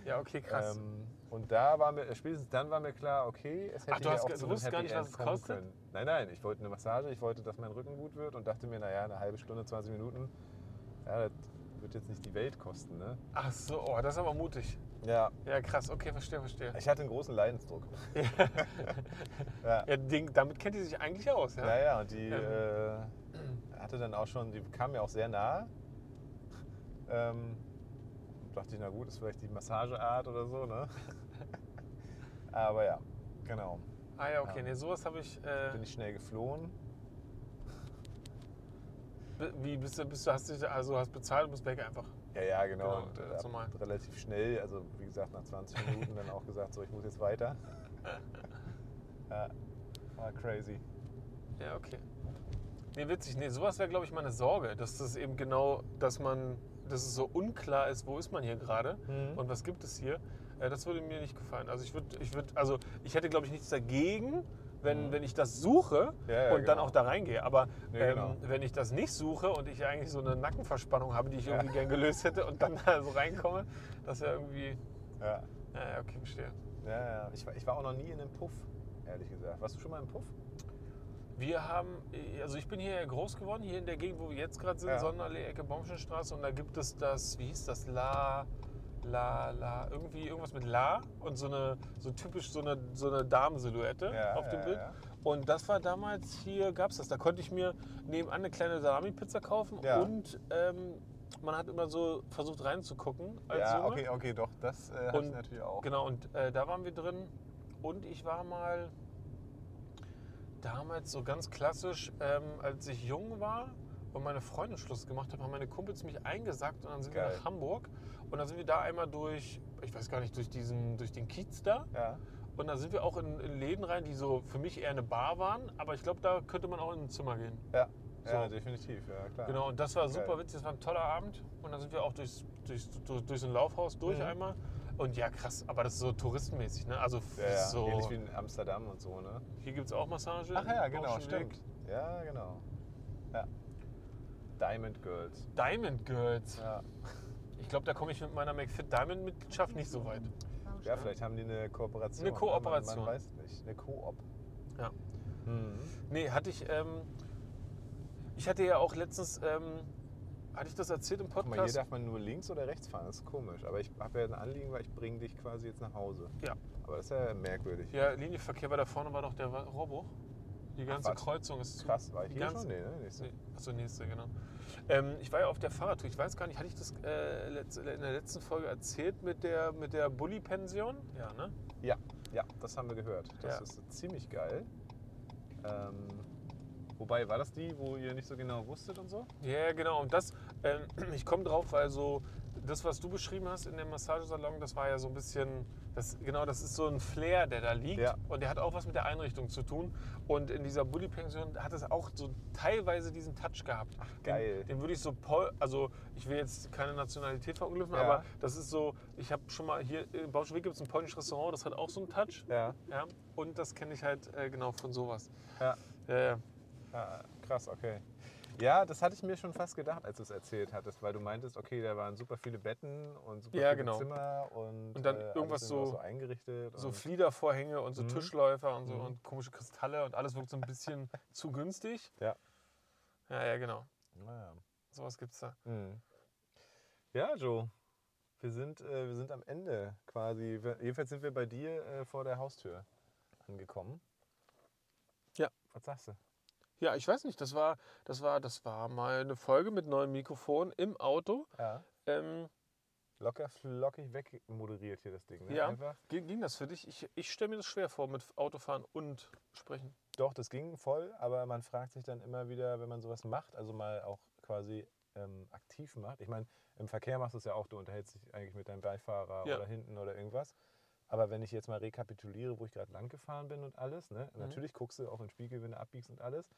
Ja, okay, krass. Ähm, und da war mir, spätestens dann war mir klar, okay, es hätte Ach, du hast auch du wusstest gar nicht, was End es kommen kostet? können. Nein, nein, ich wollte eine Massage, ich wollte, dass mein Rücken gut wird und dachte mir, naja, eine halbe Stunde, 20 Minuten, ja, das wird jetzt nicht die Welt kosten. Ne? Ach so, oh, das ist aber mutig. Ja, Ja, krass, okay, verstehe, verstehe. ich hatte einen großen Leidensdruck. ja. Ja, den, damit kennt die sich eigentlich aus, ja? Ja, ja, und die Ja. äh, hatte dann auch schon, die kam mir auch sehr nah. Ähm, dachte ich, na gut, ist vielleicht die Massageart oder so, ne? Aber ja, genau. Ah ja, okay, Ja. nee, sowas habe ich. Äh, Bin ich schnell geflohen. wie bist du, bist du, hast dich, also hast bezahlt und bist weg einfach. Ja, ja, genau. Genau, und äh, hab relativ schnell, also wie gesagt, nach 20 Minuten dann auch gesagt, so, ich muss jetzt weiter. ja, war crazy. Ja, okay. Nee, witzig. Nee, sowas wäre, glaube ich, meine Sorge, dass das eben genau, dass man, dass es so unklar ist, wo ist man hier gerade Mhm. und was gibt es hier. Äh, das würde mir nicht gefallen. Also ich würde, ich würde, also ich hätte, glaube ich, nichts dagegen, wenn, Mhm. wenn ich das suche Ja, ja, und dann genau. auch da reingehe. Aber Nee, ähm, genau. wenn ich das nicht suche und ich eigentlich so eine Nackenverspannung habe, die ich irgendwie gern gelöst hätte und dann da so reinkomme, das wäre irgendwie. Ja, Ja, ja, okay, verstehe. ja, ja. Ich, war, ich war auch noch nie in einem Puff, ehrlich gesagt. Warst du schon mal im Puff? Wir haben, also ich bin hier groß geworden, hier in der Gegend, wo wir jetzt gerade sind, Ja. Sonnenallee, Ecke Baumschenstraße. Und da gibt es das, wie hieß das, La, La, La, irgendwie irgendwas mit La und so eine, so typisch so eine, so eine Damensilhouette Ja, auf dem ja, Bild. ja. Und das war damals hier, gab es das. Da konnte ich mir nebenan eine kleine Salami-Pizza kaufen und ähm, man hat immer so versucht reinzugucken ja, Junge. okay, okay, doch, das äh, hatte ich natürlich auch. Genau, und äh, da waren wir drin. Und ich war mal damals so ganz klassisch, ähm, als ich jung war und meine Freundin Schluss gemacht hat, haben meine Kumpels mich eingesackt und dann sind wir Geil. nach Hamburg. Und dann sind wir da einmal durch, ich weiß gar nicht, durch, diesen, durch den Kiez da. Ja, Und da sind wir auch in, in Läden rein, die so für mich eher eine Bar waren. Aber ich glaube, da könnte man auch in ein Zimmer gehen. ja, ja, So. definitiv, ja, klar. Genau, und das war super Geil. witzig, das war ein toller Abend. Und dann sind wir auch durchs, durchs, durch, durch so ein Laufhaus durch Mhm. einmal. Und ja, krass, aber das ist so touristenmäßig, ne? Also Ja, ja. so. Ähnlich wie in Amsterdam und so, ne? Hier gibt es auch Massage. Ach ja, genau, stimmt. Ja, genau. Ja. Diamond Girls. Diamond Girls. Ja. Ich glaube, da komme ich mit meiner McFit Diamond Mitgliedschaft nicht so weit. ja, vielleicht haben die eine Kooperation. Eine Kooperation. Man, man weiß nicht. Eine Koop. Ja. Mhm. Nee, hatte ich. Ähm, ich hatte ja auch letztens. Ähm, hatte ich das erzählt im Guck mal, hier Podcast? darf man nur links oder rechts fahren. Das ist komisch. Aber ich habe ja ein Anliegen, weil ich bringe dich quasi jetzt nach Hause. Ja. Aber das ist ja merkwürdig. Ja, Linienverkehr, weil da vorne war doch der Rohrbruch. Die ganze Ach? Kreuzung ist Krass, war ich die hier ganze, schon? Nee, ne? Nächste. Nee, achso, nächste, genau. Ähm, ich war ja auf der Fahrradtour. Ich weiß gar nicht, hatte ich das äh, in der letzten Folge erzählt mit der, mit der Bulli-Pension? Ja, ne? Ja, ja, das haben wir gehört. Das Ja. ist ziemlich geil. Ähm, wobei, war das die, wo ihr nicht so genau wusstet und so? Ja, genau. Und das, ähm, ich komme drauf, weil so das, was du beschrieben hast in dem Massagesalon, das war ja so ein bisschen, das, genau, das ist so ein Flair, der da liegt. Ja. Und der hat auch was mit der Einrichtung zu tun. Und in dieser Bulli-Pension hat es auch so teilweise diesen Touch gehabt. Ach, geil. Den, den würde ich so, Pol also ich will jetzt keine Nationalität verunglimpfen, Ja. aber das ist so, ich habe schon mal hier, in Bauschweg gibt es ein polnisches Restaurant, das hat auch so einen Touch. Ja. Ja, und das kenne ich halt äh, genau von sowas. Ja. Ja, ja. Ah, krass, okay. Ja, das hatte ich mir schon fast gedacht, als du es erzählt hattest, weil du meintest, okay, da waren super viele Betten und super Ja, viele genau. Zimmer und, Und dann alles irgendwas so- so eingerichtet. so Fliedervorhänge und so Mhm. Tischläufer und so Mhm. und komische Kristalle und alles wirkt so ein bisschen zu günstig. Ja. Ja, ja, genau. Naja. Sowas gibt's da. Mhm. Ja, Joe. Wir sind, äh, wir sind am Ende quasi. Wir- Jedenfalls sind wir bei dir äh, vor der Haustür angekommen. Ja. Was sagst du? Ja, ich weiß nicht, das war, das war, das war mal eine Folge mit neuem Mikrofon im Auto. Ja. Ähm, Locker flockig wegmoderiert hier das Ding. Ne? ja, ging, ging das für dich? Ich, ich stelle mir das schwer vor mit Autofahren und Sprechen. Doch, das ging voll, aber man fragt sich dann immer wieder, wenn man sowas macht, also mal auch quasi ähm, aktiv macht. Ich meine, im Verkehr machst du es ja auch, du unterhältst dich eigentlich mit deinem Beifahrer Ja. oder hinten oder irgendwas. Aber wenn ich jetzt mal rekapituliere, wo ich gerade lang gefahren bin und alles, ne? Mhm. natürlich guckst du auch in den Spiegel, wenn du abbiegst und alles,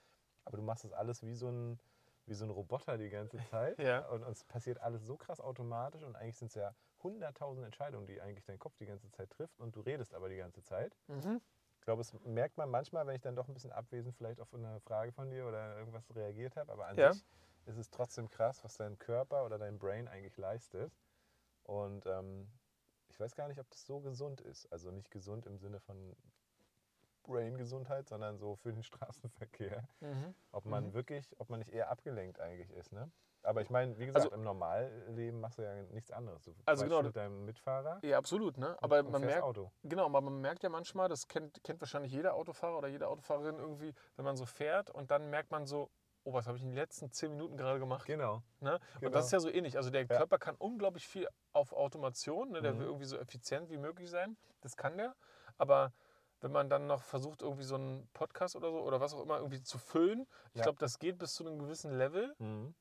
aber du machst das alles wie so ein, wie so ein Roboter die ganze Zeit. Ja. und, und es passiert alles so krass automatisch und eigentlich sind es ja hunderttausend Entscheidungen, die eigentlich dein Kopf die ganze Zeit trifft und du redest aber die ganze Zeit. Ich glaube, es merkt man manchmal, wenn ich dann doch ein bisschen abwesend vielleicht auf eine Frage von dir oder irgendwas reagiert habe. Aber an Ja. sich ist es trotzdem krass, was dein Körper oder dein Brain eigentlich leistet. Und ähm, ich weiß gar nicht, ob das so gesund ist. Also nicht gesund im Sinne von Brain-Gesundheit, sondern so für den Straßenverkehr. Ob man wirklich, ob man nicht eher abgelenkt eigentlich ist. Ne? Aber ich meine, wie gesagt, Also- im Normalleben machst du ja nichts anderes. Du Also genau, mit deinem Mitfahrer Ja, absolut, ne? Aber und man merkt, Auto. Genau, aber man merkt ja manchmal, das kennt, kennt wahrscheinlich jeder Autofahrer oder jede Autofahrerin irgendwie, wenn man so fährt und dann merkt man so, oh, was habe ich in den letzten zehn Minuten gerade gemacht? Genau. Ne? Genau. Und das ist ja so ähnlich. Also der Ja. Körper kann unglaublich viel auf Automation, ne? der Mhm. will irgendwie so effizient wie möglich sein. Das kann der. Aber wenn man dann noch versucht, irgendwie so einen Podcast oder so oder was auch immer irgendwie zu füllen, ich Ja. glaube, das geht bis zu einem gewissen Level, Mhm.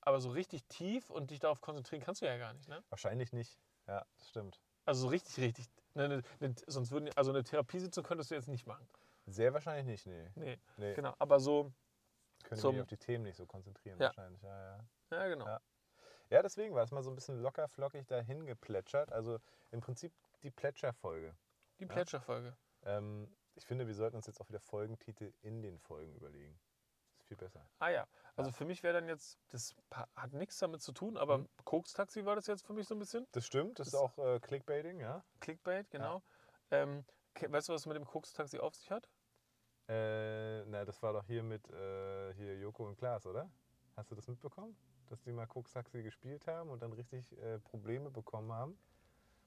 aber so richtig tief und dich darauf konzentrieren kannst du ja gar nicht. Ne? Wahrscheinlich nicht. Ja, das stimmt. Also so richtig, richtig. Ne, ne, ne, sonst würden, also eine Therapiesitzung könntest du jetzt nicht machen. Sehr wahrscheinlich nicht, nee. Nee. Nee. Genau. Aber so, Können mich auf die Themen nicht so konzentrieren Ja. wahrscheinlich. Ja, ja. ja genau. Ja. ja, deswegen war es mal so ein bisschen locker flockig dahin geplätschert. Also im Prinzip die Plätscherfolge. Die Plätscherfolge. Ähm, ich finde, wir sollten uns jetzt auch wieder Folgentitel in den Folgen überlegen. Das ist viel besser. Ah ja, also für mich wäre dann jetzt, das hat nichts damit zu tun, aber Mhm. Koks-Taxi war das jetzt für mich so ein bisschen. Das stimmt, das ist Das- auch äh, Clickbaiting, ja. Clickbait, genau. Ähm, weißt du, was es mit dem Koks-Taxi auf sich hat? Äh, na, das war doch hier mit äh, hier Joko und Klaas, oder? Hast du das mitbekommen? Dass die mal Koks-Taxi gespielt haben und dann richtig äh, Probleme bekommen haben,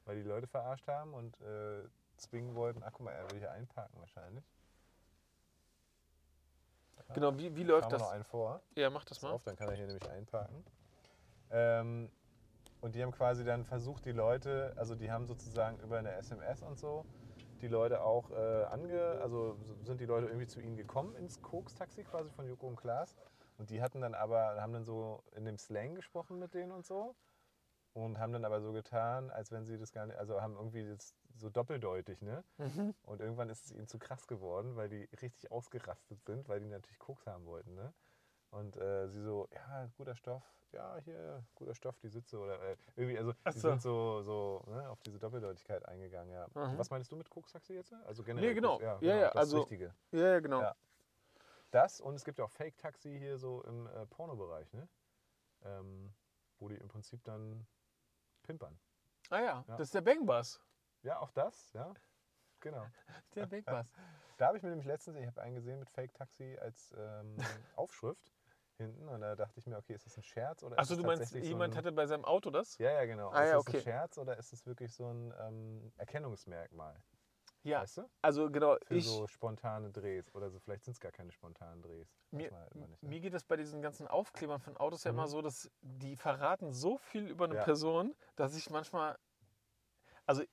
weil die Leute verarscht haben und äh, zwingen wollten. Ach, guck mal, er will hier einparken wahrscheinlich. Genau, wie, wie läuft wir noch das? einen vor. Ja, mach das mal. auf, dann kann er hier nämlich einparken. Ähm, und die haben quasi dann versucht, die Leute, also die haben sozusagen über eine SMS und so, die Leute auch äh, ange, also sind die Leute irgendwie zu ihnen gekommen ins Koks-Taxi quasi von Joko und Klaas. Und die hatten dann aber, haben dann so in dem Slang gesprochen mit denen und so. Und haben dann aber so getan, als wenn sie das gar nicht, also haben irgendwie das so doppeldeutig, ne? Und irgendwann ist es ihnen zu krass geworden, weil die richtig ausgerastet sind, weil die natürlich Koks haben wollten, ne? Und äh, sie so, ja, guter Stoff, ja, hier, guter Stoff, die Sitze oder äh, irgendwie, also Ach die so. sind so, so ne, auf diese Doppeldeutigkeit eingegangen, ja. Mhm. Was meinst du mit Koks-Taxi jetzt? Also generell? Nee, genau. Ja, Ja, ja, das also- Richtige. Ja, ja, genau. Ja. Das und es gibt ja auch Fake-Taxi hier so im äh, Pornobereich, ne? Ähm, wo die im Prinzip dann pimpern. Ah ja, Ja. das ist der Bangbus. Ja, auch das, ja. Genau. Der Bangbus. Da habe ich mir nämlich letztens, ich habe einen gesehen mit Fake Taxi als ähm, Aufschrift hinten und da dachte ich mir, okay, ist das ein Scherz oder Achso, du meinst, tatsächlich jemand so ein, hatte bei seinem Auto das? Ja, ja, genau. Ah, ist ja, das okay. ein Scherz oder ist es wirklich so ein ähm, Erkennungsmerkmal? Ja, Weißt du? also genau, Für ich, so spontane Drehs. Oder so, vielleicht sind es gar keine spontanen Drehs. Mir, halt nicht, ne? mir geht es bei diesen ganzen Aufklebern von Autos ja immer so, dass die verraten so viel über eine Ja. Person, dass ich manchmal, also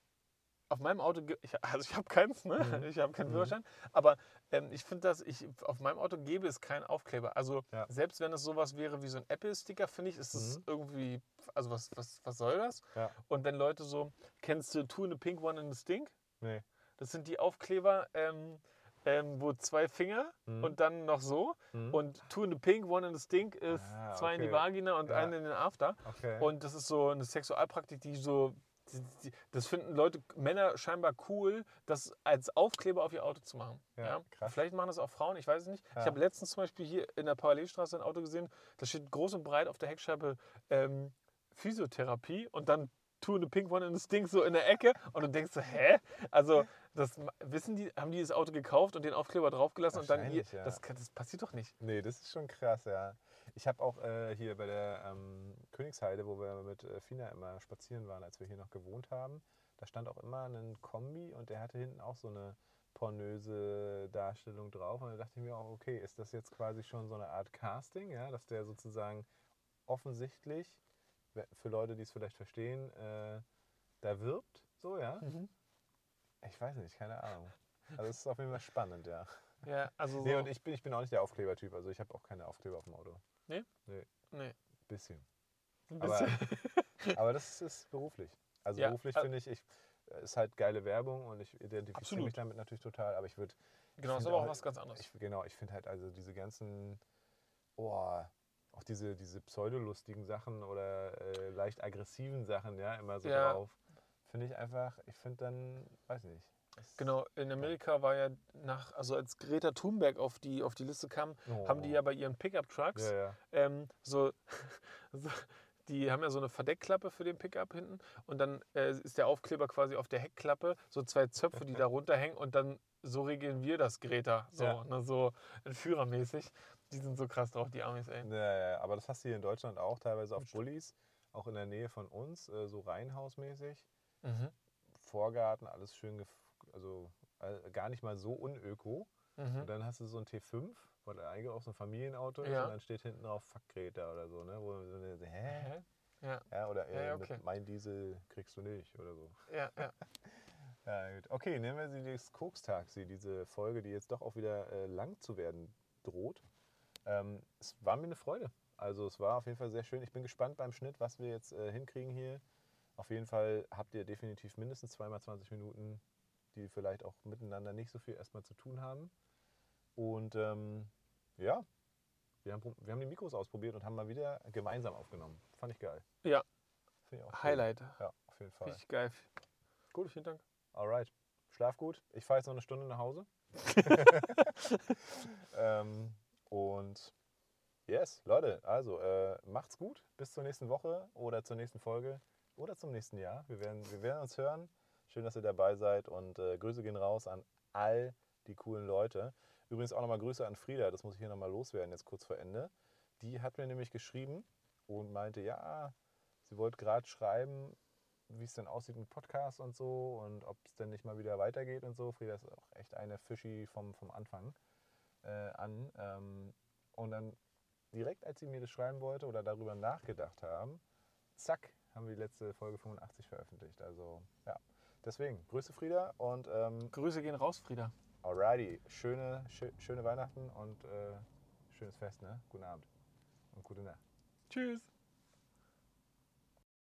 auf meinem Auto, ich, also ich habe keins, ne? Mhm. ich habe keinen Führerschein, aber ähm, ich finde, dass ich auf meinem Auto gäbe es keinen Aufkleber. Also Ja. selbst wenn es sowas wäre wie so ein Apple-Sticker, finde ich, ist es Mhm. irgendwie, also was, was, was soll das? Ja. Und wenn Leute so, kennst du Two in the Pink, One in the Stink? Nee. Das sind die Aufkleber, ähm, ähm, wo zwei Finger Mhm. und dann noch so. Und two in the pink, one in the stink ist Ah, zwei in die okay. Vagina und Ja. eine in den After. Okay. Und das ist so eine Sexualpraktik, die so. Das finden Leute, Männer scheinbar cool, das als Aufkleber auf ihr Auto zu machen. Ja, krass. Vielleicht machen das auch Frauen, ich weiß es nicht. Ja. Ich habe letztens zum Beispiel hier in der Parallelstraße ein Auto gesehen, da steht groß und breit auf der Heckscheibe ähm, Physiotherapie und dann in the Pink, One in the Stink so in der Ecke und du denkst so, hä? Also, das wissen die, haben die das Auto gekauft und den Aufkleber draufgelassen und dann hier, ja. das, das passiert doch nicht. Nee, das ist schon krass, ja. Ich habe auch äh, hier bei der ähm, Königsheide, wo wir mit äh, Fina immer spazieren waren, als wir hier noch gewohnt haben, da stand auch immer ein Kombi und der hatte hinten auch so eine pornöse Darstellung drauf. Und da dachte ich mir auch, okay, ist das jetzt quasi schon so eine Art Casting, ja, dass der sozusagen offensichtlich, für Leute, die es vielleicht verstehen, äh, da wirbt, so, ja? Mhm. Ich weiß nicht, keine Ahnung. Also es ist auf jeden Fall spannend, ja. Ja, also so. Nee, und ich bin, ich bin auch nicht der Aufklebertyp. Also ich habe auch keine Aufkleber auf dem Auto. Nee? Nee, nee. bisschen. Ein Aber, bisschen. aber das ist beruflich. Also Ja, beruflich äh, finde ich, ich, ist halt geile Werbung und ich identifiziere Absolut. mich damit natürlich total. Aber ich würde. Genau, ist aber auch was ganz anderes. Ich, genau, ich finde halt also diese ganzen, oh, auch diese, diese pseudolustigen Sachen oder äh, leicht aggressiven Sachen, ja, immer so Ja. drauf. Finde ich einfach, ich finde dann, weiß nicht. Genau, in Amerika war ja nach, also als Greta Thunberg auf die, auf die Liste kam, Oh. haben die ja bei ihren Pickup-Trucks Ja, ja. ähm, so, so, die haben ja so eine Verdeckklappe für den Pickup hinten und dann äh, ist der Aufkleber quasi auf der Heckklappe, so zwei Zöpfe, die da runterhängen und dann so regeln wir das, Greta, so, Ja. ne, so führermäßig. Die sind so krass drauf, die Amis, ey. Ja, aber das hast du hier in Deutschland auch, teilweise auf Bullis, auch in der Nähe von uns, äh, so reihenhausmäßig. Mhm. Vorgarten, alles schön, gef- also äh, gar nicht mal so unöko. Mhm. Und dann hast du so ein T5, weil eigentlich auch so ein Familienauto ist Ja. und dann steht hinten drauf Fuck Greta oder so, ne? Wo man so hä? Ja, Ja, oder Ja, äh, ja, okay. mit mein Diesel kriegst du nicht oder so. ja, ja. Ja, gut. Okay, nehmen wir sie das Koks-Taxi, diese Folge, die jetzt doch auch wieder äh, lang zu werden droht. Ähm, es war mir eine Freude. Also es war auf jeden Fall sehr schön. Ich bin gespannt beim Schnitt, was wir jetzt äh, hinkriegen hier. Auf jeden Fall habt ihr definitiv mindestens zweimal 20 Minuten, die vielleicht auch miteinander nicht so viel erstmal zu tun haben. Und ähm, ja, wir haben, wir haben die Mikros ausprobiert und haben mal wieder gemeinsam aufgenommen. Fand ich geil. Ja, ich auch cool. Highlight. Ja, auf jeden Fall. Richtig geil. Gut, vielen Dank. Alright. Schlaf gut. Ich fahre jetzt noch eine Stunde nach Hause. ähm, und yes, Leute, also äh, macht's gut. Bis zur nächsten Woche oder zur nächsten Folge oder zum nächsten Jahr. Wir werden, wir werden uns hören. Schön, dass ihr dabei seid und äh, Grüße gehen raus an all die coolen Leute. Übrigens auch nochmal Grüße an Frieda, das muss ich hier nochmal loswerden, jetzt kurz vor Ende. Die hat mir nämlich geschrieben und meinte, ja, sie wollte gerade schreiben, wie es denn aussieht mit Podcasts und so und ob es denn nicht mal wieder weitergeht und so. Frieda ist auch echt eine Fischi vom, vom Anfang äh, an. Ähm, und dann direkt, als sie mir das schreiben wollte oder darüber nachgedacht haben, zack, haben wir die letzte Folge 85 veröffentlicht. Also ja, deswegen, Grüße Frieda und ähm, Grüße gehen raus, Frieda. alrighty, schöne, schö schöne Weihnachten und äh, schönes Fest, ne? Guten Abend und gute Nacht. Tschüss.